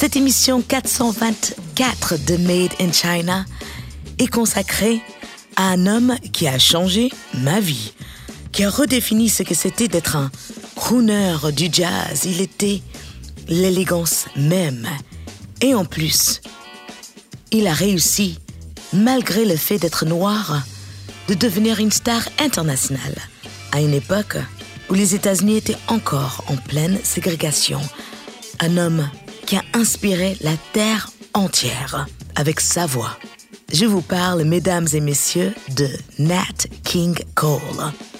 Cette émission 424 de Made in China est consacrée à un homme qui a changé ma vie, qui a redéfini ce que c'était d'être un crooner du jazz. Il était l'élégance même. Et en plus, il a réussi, malgré le fait d'être noir, de devenir une star internationale à une époque où les États-Unis étaient encore en pleine ségrégation. Un homme qui a inspiré la terre entière avec sa voix. Je vous parle, mesdames et messieurs, de Nat King Cole.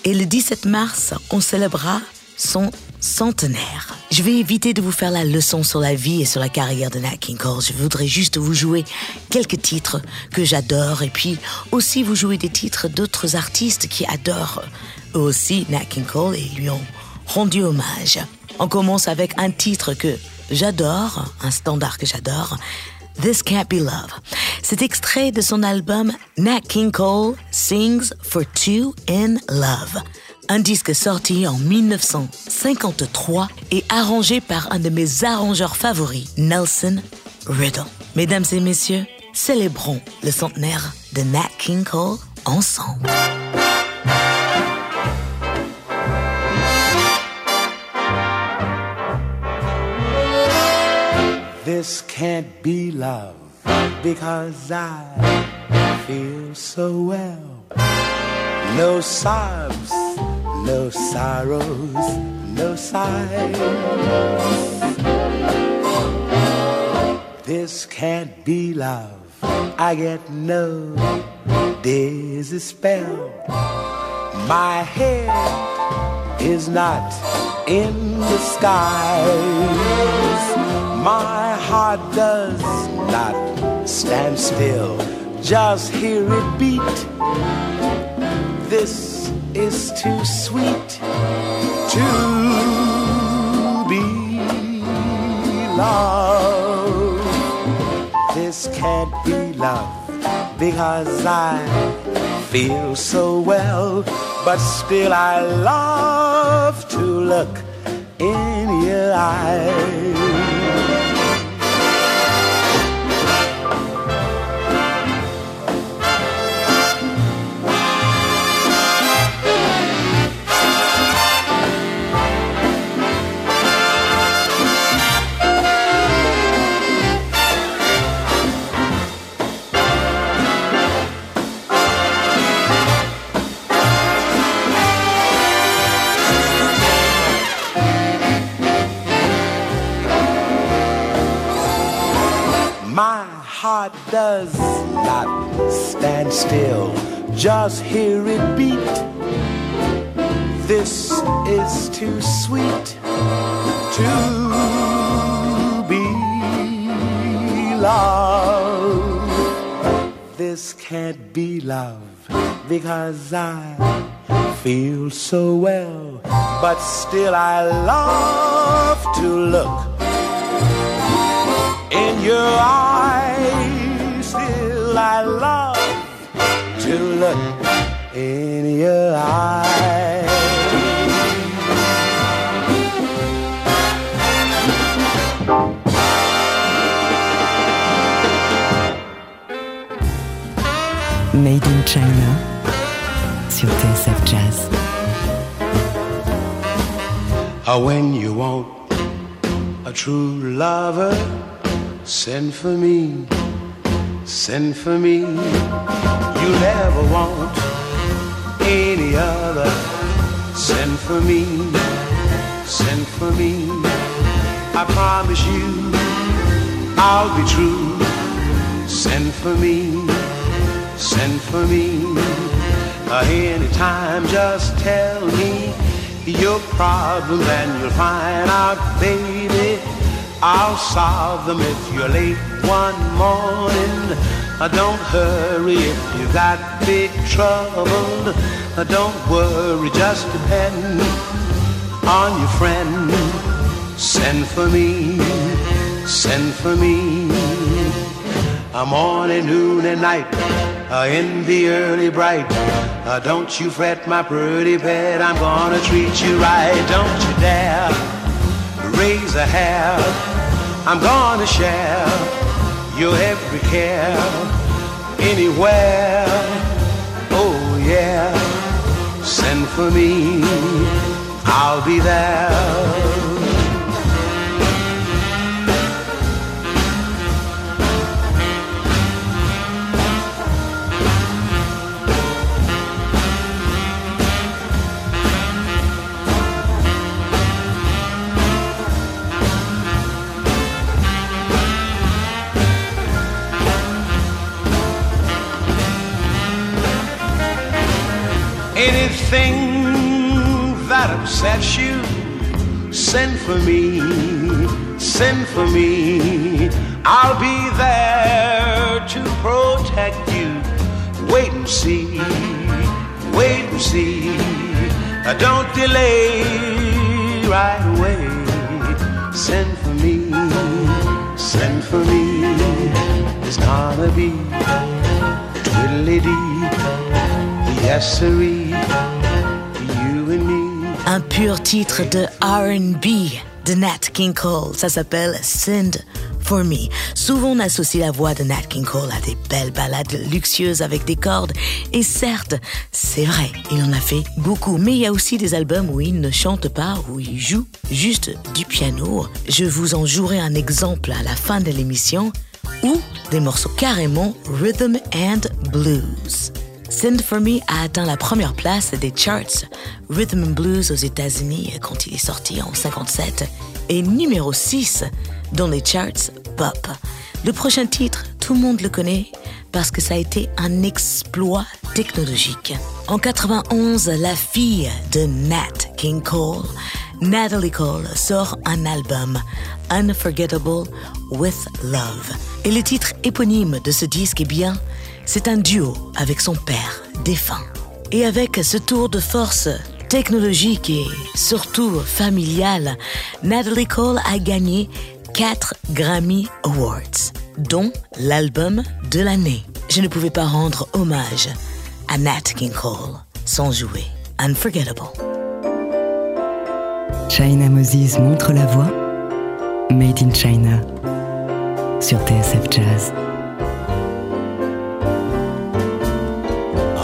Et le 17 mars, on célébrera son centenaire. Je vais éviter de vous faire la leçon sur la vie et sur la carrière de Nat King Cole. Je voudrais juste vous jouer quelques titres que j'adore et puis aussi vous jouer des titres d'autres artistes qui adorent eux aussi Nat King Cole et lui ont rendu hommage. On commence avec un titre que j'adore, un standard que j'adore. This Can't Be Love. C'est extrait de son album Nat King Cole Sings for Two in Love. Un disque sorti en 1953 et arrangé par un de mes arrangeurs favoris, Nelson Riddle. Mesdames et messieurs, célébrons le centenaire de Nat King Cole ensemble. This can't be love because I feel so well. No sobs, no sorrows, no sighs. This can't be love. I get no dizzy spell. My head is not in the skies. My heart does not stand still. Just hear it beat. This is too sweet to be loved. This can't be love because I feel so well, but still I love to look in your eyes. Still, just hear it beat. This is too sweet to be loved. This can't be love because I feel so well, but still I love to look in your eyes. Still, I love to look in your eyes. Made in China sur TSF Jazz. When you want a true lover, send for me, send for me. You never want any other. Send for me, send for me. I promise you, I'll be true. Send for me, send for me. Uh, anytime, just tell me your problem and you'll find out, baby, I'll solve them if you're late one morning. Don't hurry if you got big trouble. Don't worry, just depend on your friend. Send for me, send for me. A morning, noon, and night, uh, in the early bright. Uh, don't you fret, my pretty pet, I'm gonna treat you right. Don't you dare raise a hair. I'm gonna share your every care anywhere. Oh yeah, send for me, I'll be there. For me. I'll be there to protect you. Wait and see, wait and see. Don't delay right away. Send for me, send for me. It's gonna be twiddly dee. Un pur titre de RB Nat King Cole, ça s'appelle Send for Me. Souvent on associe la voix de Nat King Cole à des belles ballades luxueuses avec des cordes. Et certes, c'est vrai, il en a fait beaucoup. Mais il y a aussi des albums où il ne chante pas, où il joue juste du piano. Je vous en jouerai un exemple à la fin de l'émission, ou des morceaux carrément rhythm and blues. Send For Me a atteint la première place des charts Rhythm and Blues aux États-Unis quand il est sorti en 57 et numéro 6 dans les charts pop. Le prochain titre, tout le monde le connaît parce que ça a été un exploit technologique. En 91, la fille de Nat King Cole, Natalie Cole, sort un album, Unforgettable with Love. Et le titre éponyme de ce disque est bien c'est un duo avec son père, défunt. Et avec ce tour de force technologique et surtout familial, Natalie Cole a gagné 4 Grammy Awards, dont l'album de l'année. Je ne pouvais pas rendre hommage à Nat King Cole sans jouer Unforgettable. China Moses montre la voix. Made in China sur TSF Jazz.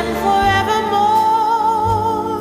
forevermore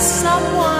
Someone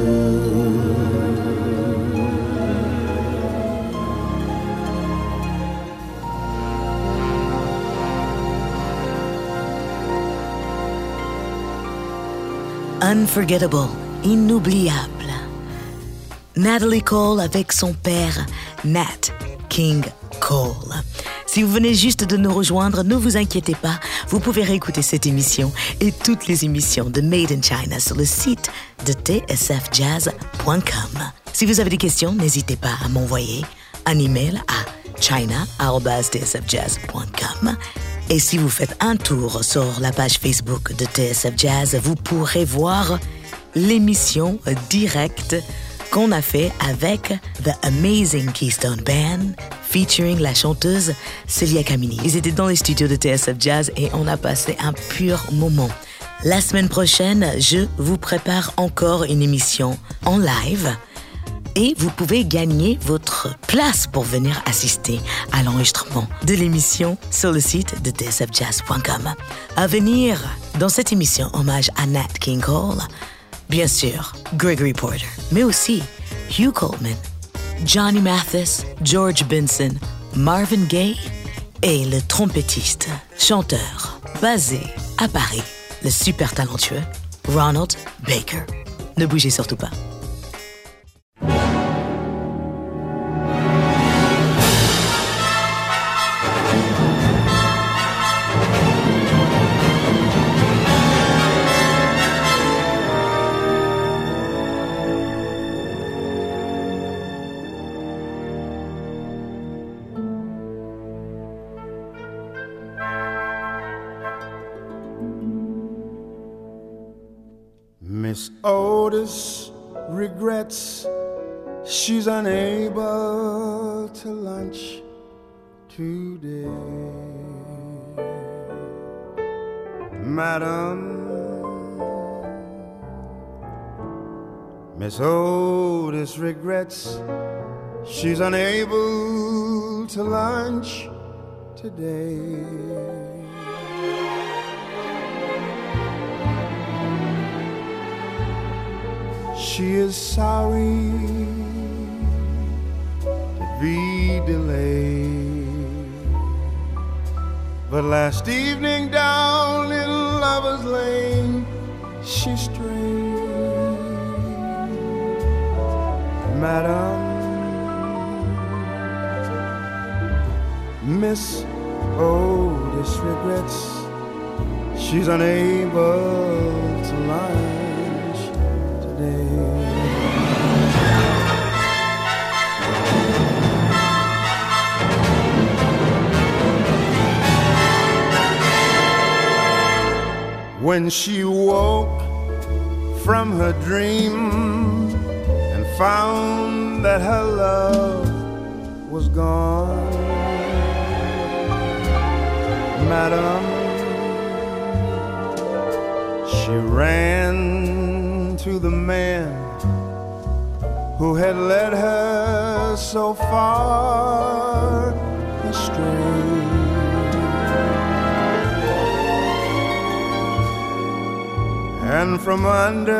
Unforgettable, inoubliable. Natalie Cole avec son père, Nat King Cole. Si vous venez juste de nous rejoindre, ne vous inquiétez pas, vous pouvez réécouter cette émission et toutes les émissions de Made in China sur le site de tsfjazz.com. Si vous avez des questions, n'hésitez pas à m'envoyer un email à china.tsfjazz.com. Et si vous faites un tour sur la page Facebook de TSF Jazz, vous pourrez voir l'émission directe qu'on a fait avec The Amazing Keystone Band featuring la chanteuse Celia Camini. Ils étaient dans les studios de TSF Jazz et on a passé un pur moment. La semaine prochaine, je vous prépare encore une émission en live et vous pouvez gagner votre place pour venir assister à l'enregistrement de l'émission sur le site de tsfjazz.com. À venir dans cette émission hommage à Nat King Cole, bien sûr Gregory Porter, mais aussi Hugh Coleman, Johnny Mathis, George Benson, Marvin Gaye et le trompettiste, chanteur, basé à Paris, le super talentueux Ronald Baker. Ne bougez surtout pas. Otis regrets she's unable to lunch today. Madam, Miss Otis regrets she's unable to lunch today. She is sorry to be delayed. But last evening down Little Lover's Lane, she strayed. Madam, Miss Otis regrets she's unable to lunch When she woke from her dream and found that her love was gone, Madam, she ran to the man who had led her so far astray. And from under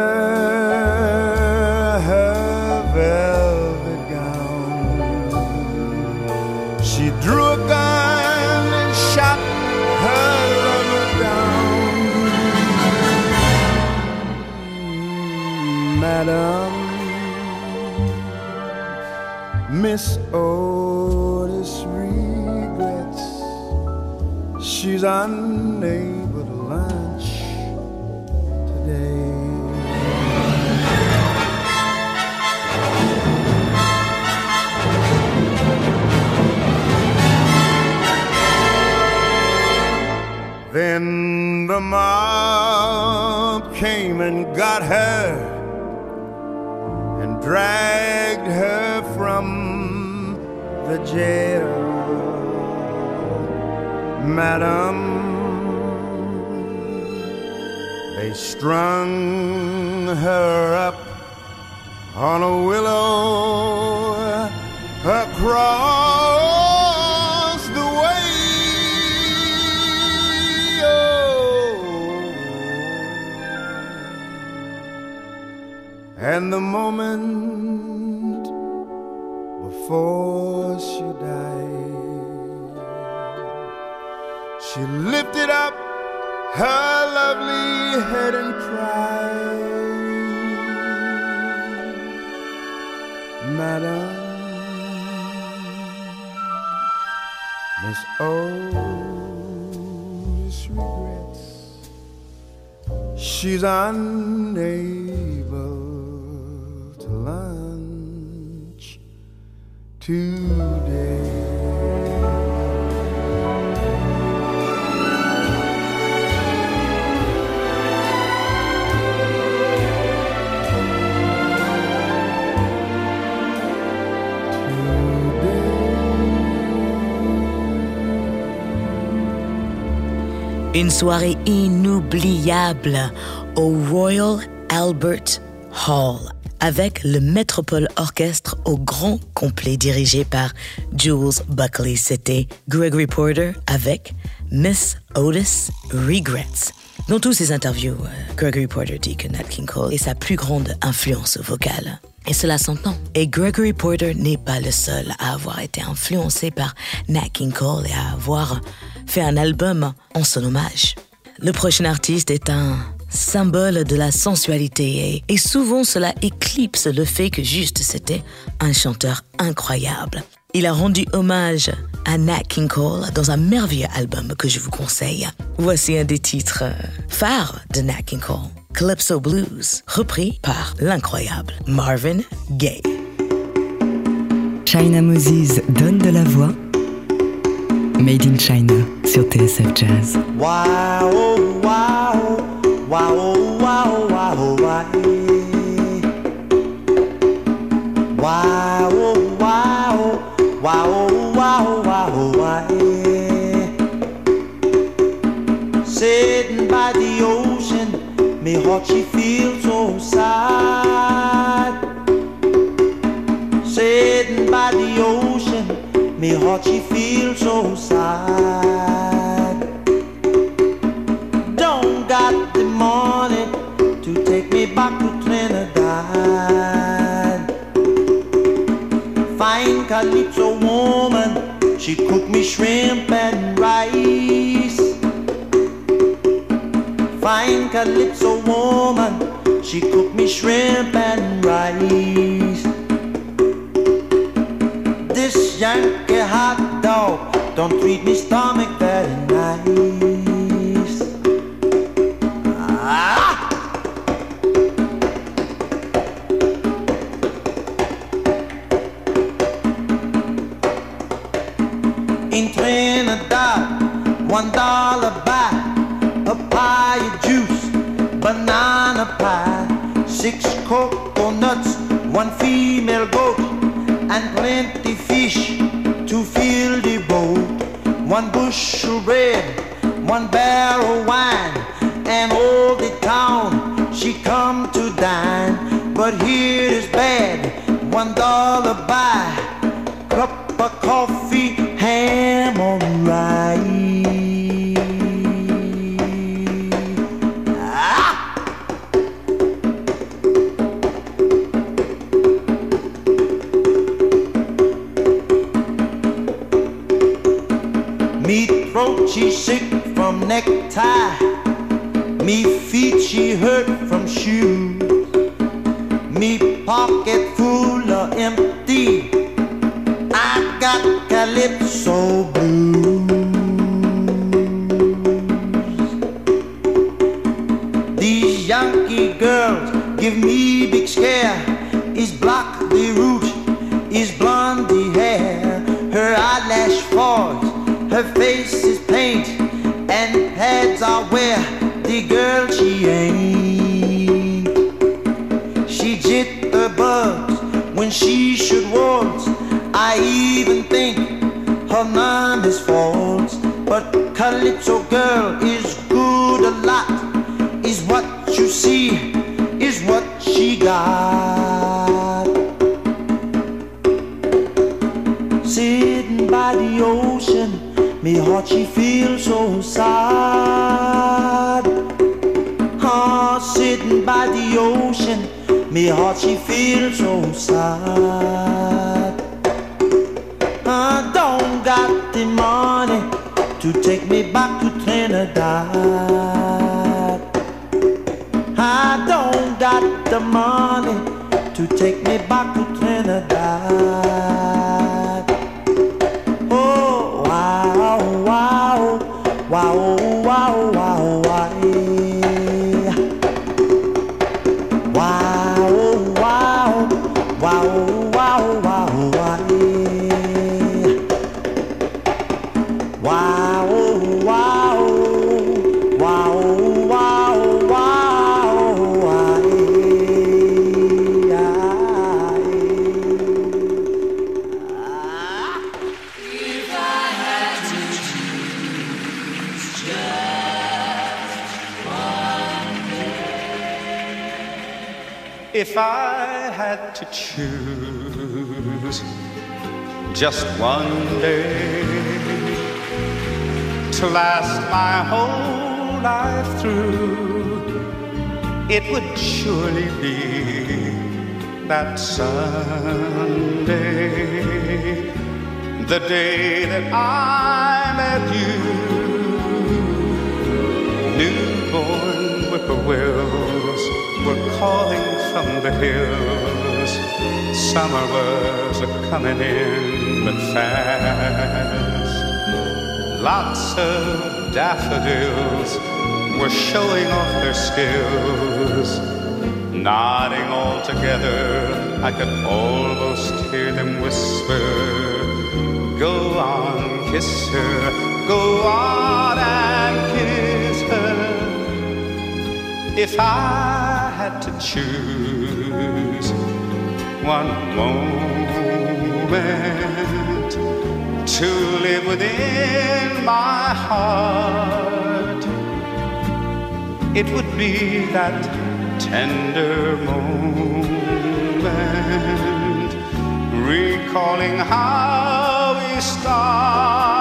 her velvet gown, she drew a gun and shot her lover down. Madam, Miss Otis regrets she's unable Then the mob came and got her and dragged her from the jail. Madam, they strung her up on a willow across And the moment before she died, she lifted up her lovely head and cried, Madam, Miss Otis regrets. She's unable Une soirée inoubliable au Royal Albert Hall avec le Metropole Orchestre au grand complet dirigé par Jules Buckley. C'était Gregory Porter avec Miss Otis Regrets. Dans tous ses interviews, euh, Gregory Porter dit que Nat King Cole est sa plus grande influence vocale. Et cela s'entend. Et Gregory Porter n'est pas le seul à avoir été influencé par Nat King Cole et à avoir fait un album en son hommage. Le prochain artiste est un symbole de la sensualité et, souvent cela éclipse le fait que juste c'était un chanteur incroyable. Il a rendu hommage à Nat King Cole dans un merveilleux album que je vous conseille. Voici un des titres euh, phares de Nat King Cole, Calypso Blues, repris par l'incroyable Marvin Gaye. China Moses donne de la voix. Made in China sur TSF Jazz. Wow, wow, by the ocean, me heart she feels so sad. Calypso woman, she cook me shrimp and rice. Fine calypso woman, she cook me shrimp and rice. This Yankee hot dog don't treat me stomach very nice. In Trinidad, one dollar buy a pie of juice, banana pie, six coconuts, one female goat, and plenty fish to fill the boat. One bushel bread, one barrel wine, and all the town she come to dine. But here is bad, one dollar buy, cup of coffee, Ah! Me throat she sick from necktie. Me feet she hurt from shoes. Me pocket full of empty. I got calypso blues. Give me big scare. Is black the root? Is blonde the hair? Her eyelash falls, her face is paint, and pads are where the girl she ain't. She jit the bugs when she should waltz. I even think her name is false. But Calypso girl is she got. Sitting by the ocean, me heart she feels so sad. Ah, sitting by the ocean, me heart she feels so sad. I don't got the money to take me back to Trinidad. I don't to take If I had to choose just one day to last my whole life through, it would surely be that Sunday, the day that I met you. Whippoorwills were calling from the hills. Summer was a coming in, but fast. Lots of daffodils were showing off their skills. Nodding all together, I could almost hear them whisper, Go on, kiss her, go on and kiss her. If I had to choose one moment to live within my heart, it would be that tender moment, recalling how we started.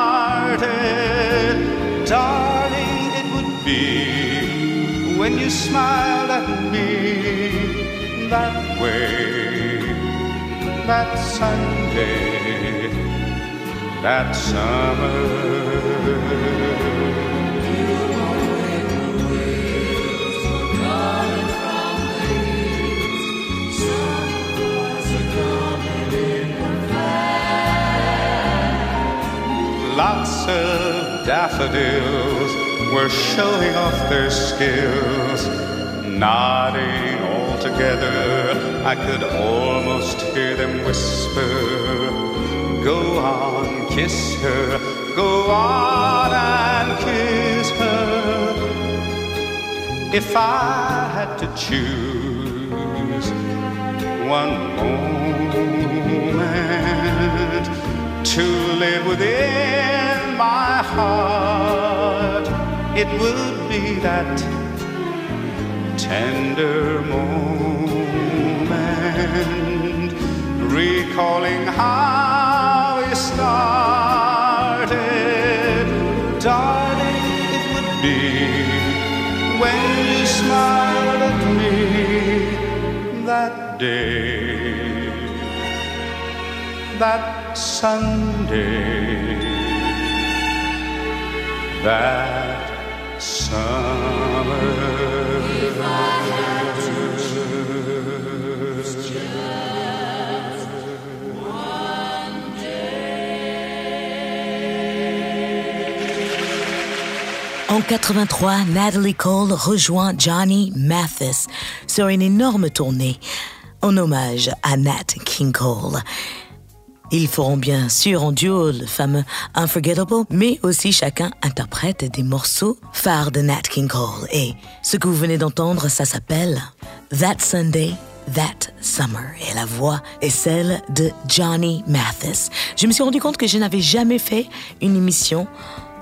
Smiled at me that way, that Sunday, that summer. Lots of daffodils were showing off their skills, nodding all together. I could almost hear them whisper, Go on, kiss her, go on and kiss her. If I had to choose one moment to live within my heart, it would be that tender moment, recalling how we started. Darling, it would be when you smiled at me that day, that Sunday, that. En 83, Natalie Cole rejoint Johnny Mathis sur une énorme tournée en hommage à Nat King Cole. Ils feront bien sûr en duo le fameux Unforgettable, mais aussi chacun interprète des morceaux phares de Nat King Cole. Et ce que vous venez d'entendre, ça s'appelle That Sunday, That Summer. Et la voix est celle de Johnny Mathis. Je me suis rendu compte que je n'avais jamais fait une émission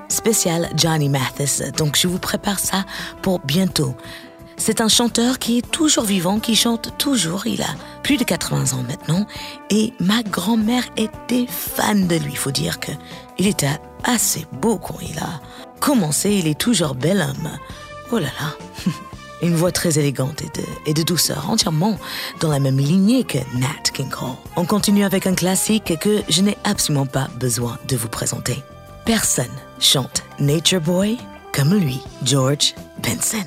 spécial Johnny Mathis. Donc je vous prépare ça pour bientôt. C'est un chanteur qui est toujours vivant, qui chante toujours. Il a plus de 80 ans maintenant. Et ma grand-mère était fan de lui. Il faut dire que il était assez beau quand il a commencé. Il est toujours bel homme. Oh là là. Une voix très élégante et de, douceur, entièrement dans la même lignée que Nat King Cole. On continue avec un classique que je n'ai absolument pas besoin de vous présenter. Personne chante Nature Boy comme lui, George Benson.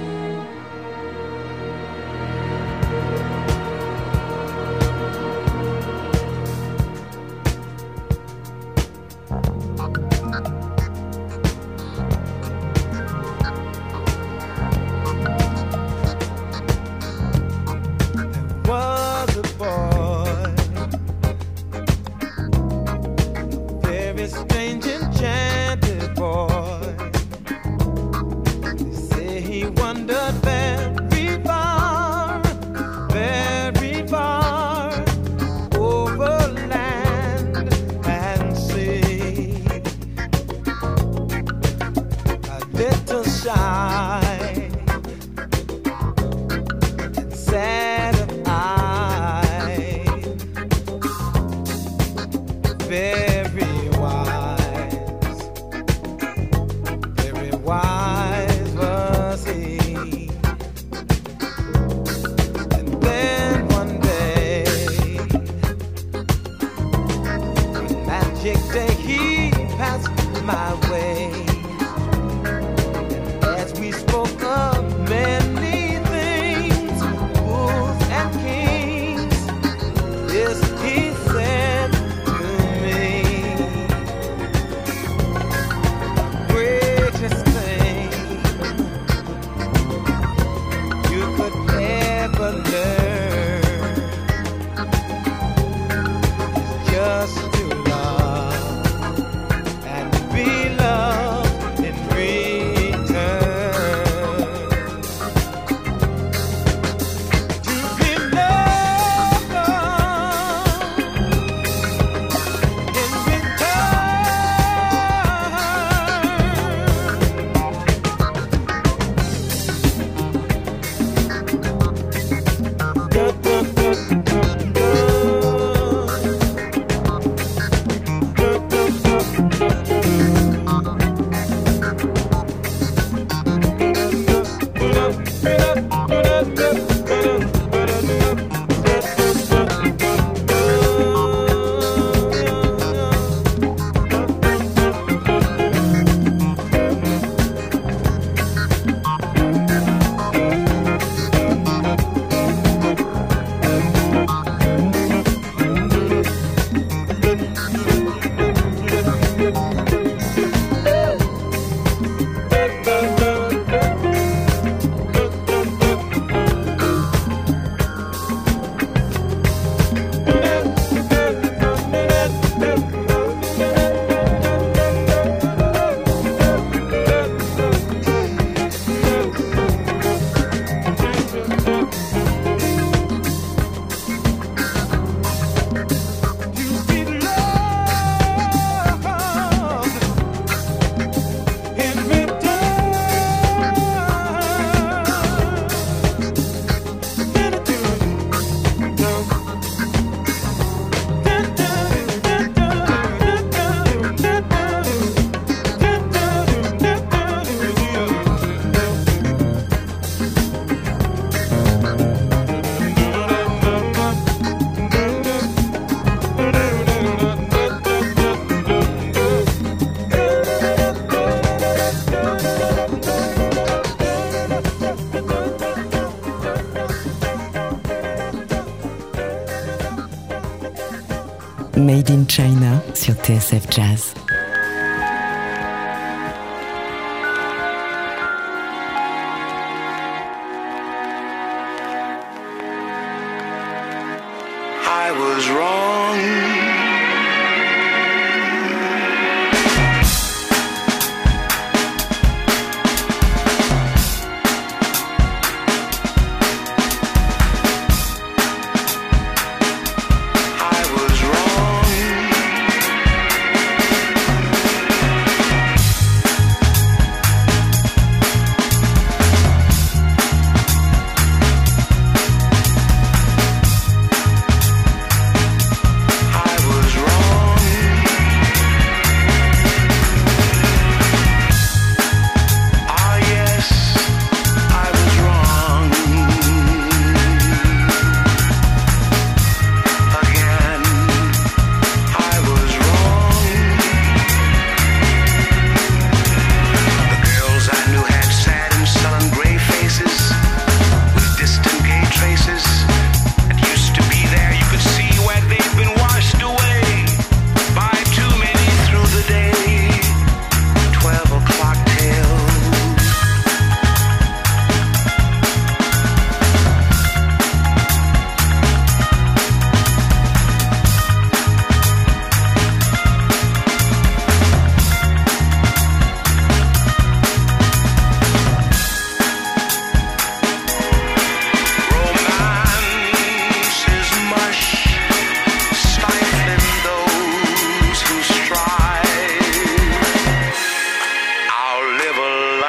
Sur TSF Jazz.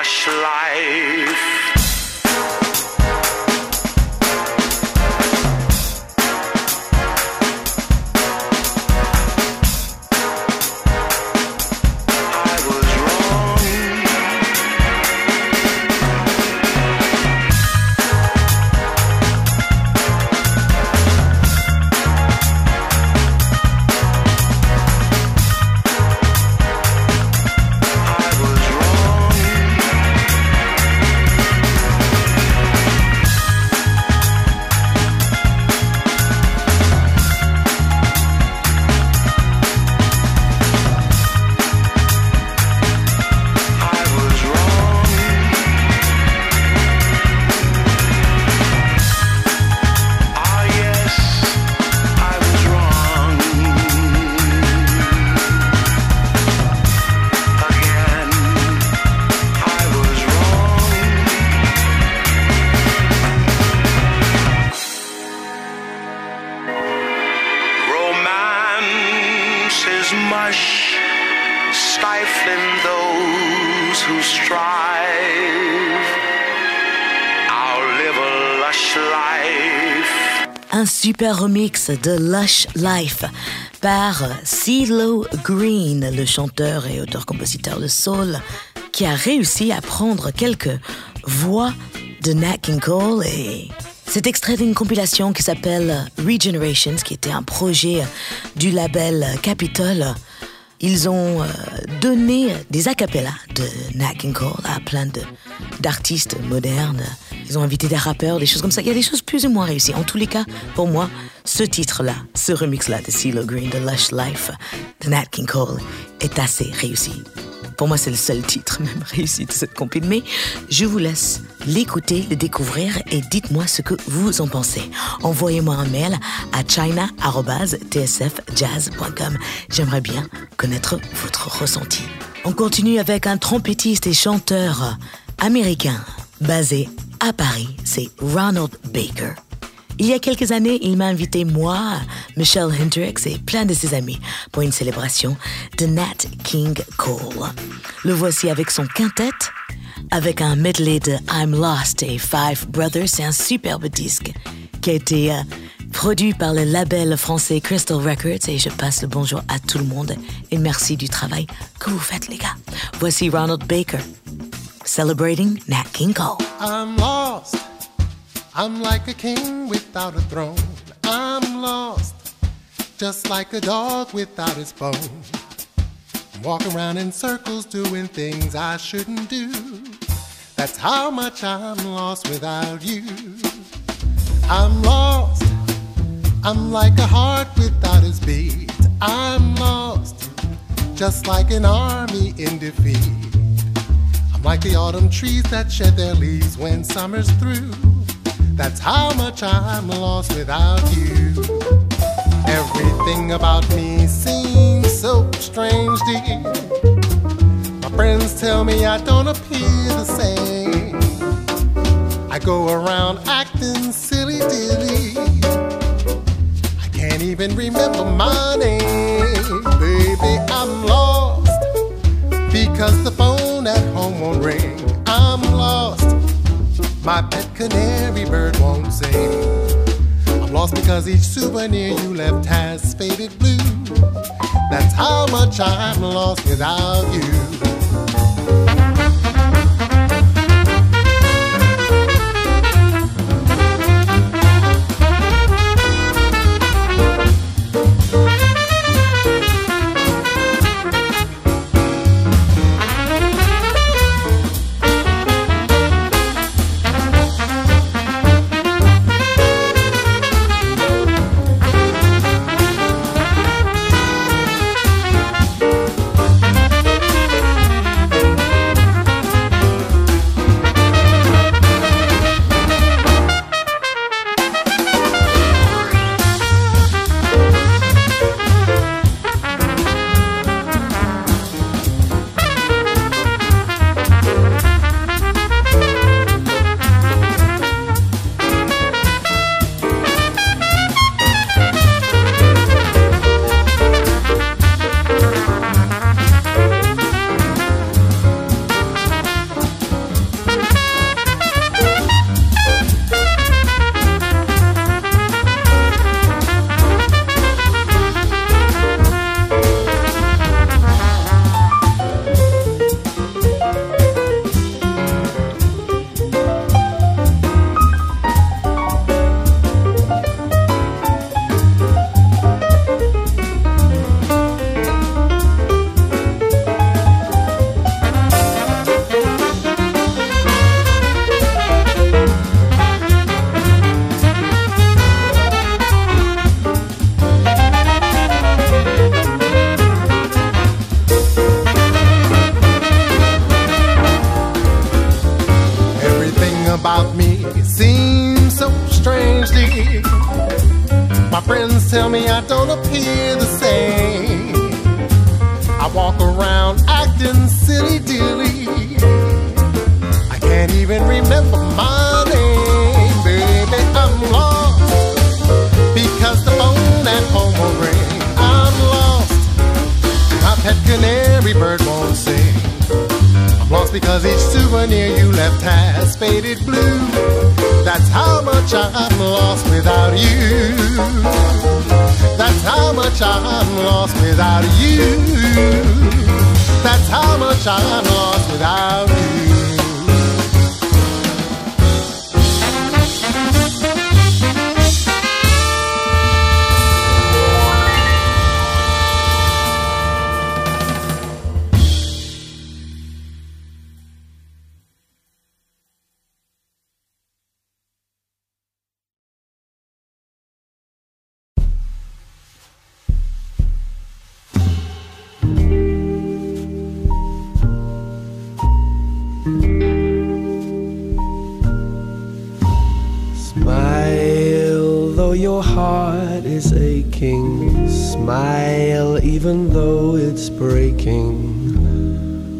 Flashlight. Super remix de Lush Life par CeeLo Green, le chanteur et auteur-compositeur de soul, qui a réussi à prendre quelques voix de Nat King Cole et c'est extrait d'une compilation qui s'appelle Regenerations, qui était un projet du label Capitol. Ils ont euh, donné des acapellas de Nat King Cole à plein d'artistes modernes ils ont invité des rappeurs, des choses comme ça. Il y a des choses plus ou moins réussies. En tous les cas, pour moi, ce titre-là, ce remix-là de CeeLo Green, de Lush Life, de Nat King Cole, est assez réussi. Pour moi, c'est le seul titre même réussi de cette compil. Mais je vous laisse l'écouter, le découvrir et dites-moi ce que vous en pensez. Envoyez-moi un mail à china.tsfjazz.com. J'aimerais bien connaître votre ressenti. On continue avec un trompettiste et chanteur américain basé à Paris, c'est Ronald Baker. Il y a quelques années, il m'a invité, moi, Michelle Hendricks et plein de ses amis, pour une célébration de Nat King Cole. Le voici avec son quintet, avec un medley de I'm Lost et Five Brothers. C'est un superbe disque qui a été euh, produit par le label français Crystal Records et je passe le bonjour à tout le monde et merci du travail que vous faites les gars. Voici Ronald Baker. Celebrating Nat King Cole. I'm lost. I'm like a king without a throne. I'm lost, just like a dog without its bone. Walking around in circles doing things I shouldn't do. That's how much I'm lost without you. I'm lost, I'm like a heart without its beat. I'm lost, just like an army in defeat. Like the autumn trees that shed their leaves when summer's through. That's how much I'm lost without you. Everything about me seems so strange, dear. My friends tell me I don't appear the same. I go around acting silly dilly. I can't even remember my name, baby. I'm lost because the phone at home won't ring. I'm lost. My pet canary bird won't sing. I'm lost because each souvenir you left has faded blue. That's how much I'm lost without you. Tell me I don't appear the same. I walk around acting silly dilly. I can't even remember my name, baby. I'm lost because the phone at home will ring. I'm lost. My pet canary bird. Because each souvenir you left has faded blue. That's how much I'm lost without you. That's how much I'm lost without you. That's how much I'm lost without you. It's breaking.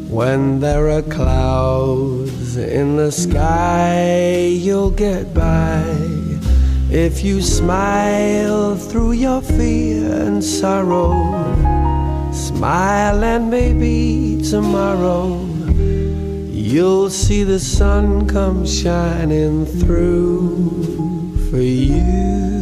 When there are clouds in the sky, you'll get by. If you smile through your fear and sorrow, smile and maybe tomorrow you'll see the sun come shining through for you.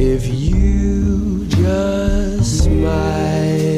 if you just smile.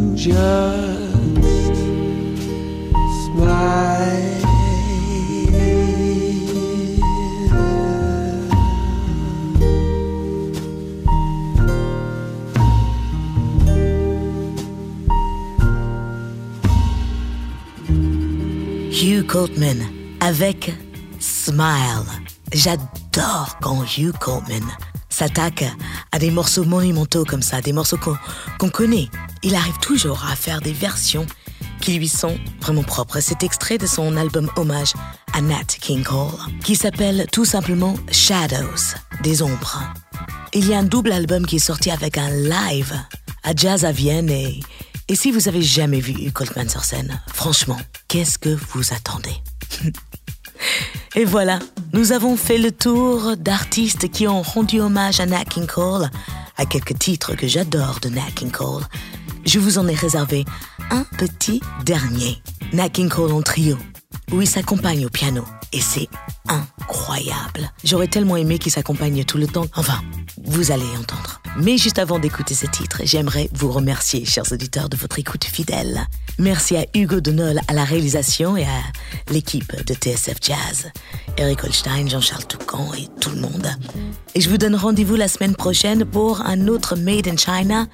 Hugh Coltman avec Smile. J'adore quand Hugh Coltman s'attaque à des morceaux monumentaux comme ça, des morceaux qu'on connaît. Il arrive toujours à faire des versions qui lui sont vraiment propres. C'est extrait de son album hommage à Nat King Cole, qui s'appelle tout simplement Shadows, des ombres. Il y a un double album qui est sorti avec un live à Jazz à Vienne et, et si vous avez jamais vu Hugh Coltman sur scène, franchement, qu'est-ce que vous attendez? Et voilà, nous avons fait le tour d'artistes qui ont rendu hommage à Nat Cole, à quelques titres que j'adore de Nat King Cole. Je vous en ai réservé un petit dernier, Nat King Cole en trio, où il s'accompagne au piano, et c'est incroyable. J'aurais tellement aimé qu'il s'accompagne tout le temps. Enfin, vous allez entendre. Mais juste avant d'écouter ce titre, j'aimerais vous remercier, chers auditeurs, de votre écoute fidèle. Merci à Hugo Denol à la réalisation et à l'équipe de TSF Jazz, Eric Holstein, Jean-Charles Toucan et tout le monde. Et je vous donne rendez-vous la semaine prochaine pour un autre Made in China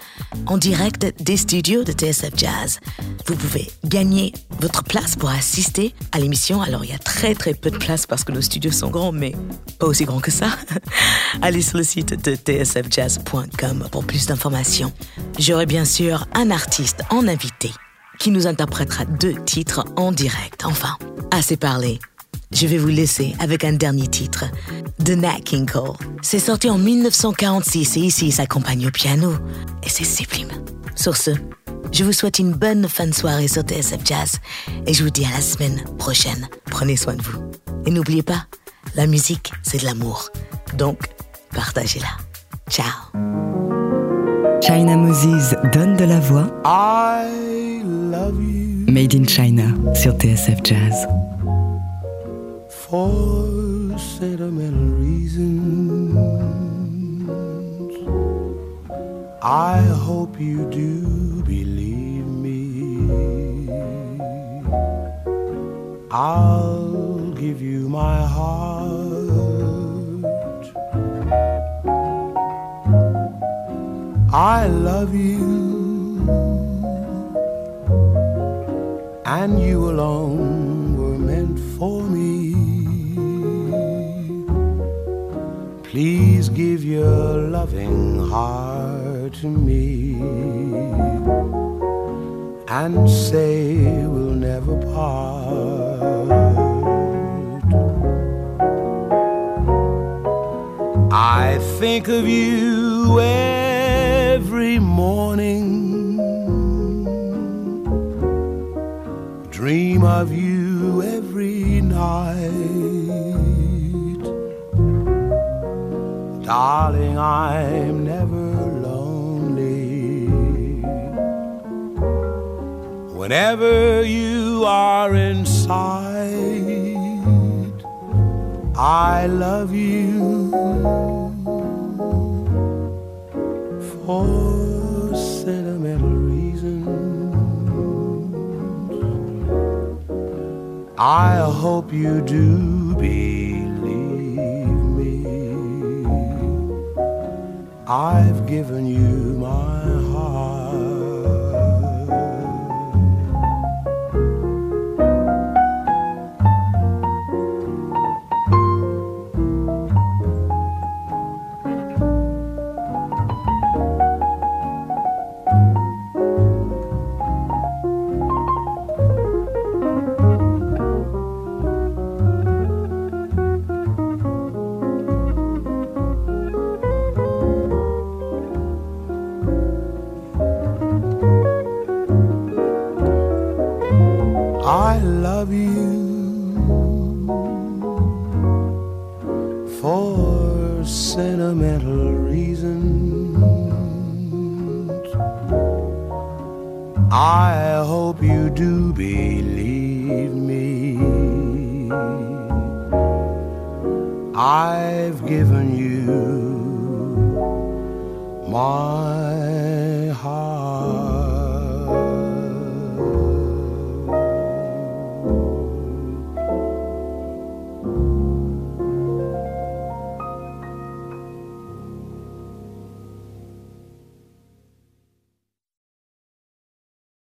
en direct des studios de TSF Jazz. Vous pouvez gagner votre place pour assister à l'émission. Alors il y a très très peu de place parce que nos studios sont grands, mais pas aussi grands que ça. Allez sur le site de tsfjazz.com pour plus d'informations. J'aurai bien sûr un artiste en invité qui nous interprétera deux titres en direct. Enfin, assez parlé. Je vais vous laisser avec un dernier titre de Nat King. C'est sorti en 1946 et ici il s'accompagne au piano et c'est sublime. Sur ce, je vous souhaite une bonne fin de soirée sur TSF Jazz et je vous dis à la semaine prochaine. Prenez soin de vous. Et n'oubliez pas, la musique, c'est de l'amour. Donc, partagez-la. Ciao. China Moses donne de la voix. I love you. Made in China sur TSF Jazz. For sentimental reasons, I hope you do I love you, and you alone were meant for me. Please give your loving heart to me and say we'll never part. I think of you morning, dream of you every night. Darling, I'm never lonely. Whenever you are in sight, I love you. For sentimental reasons. I hope you do believe me. I've given you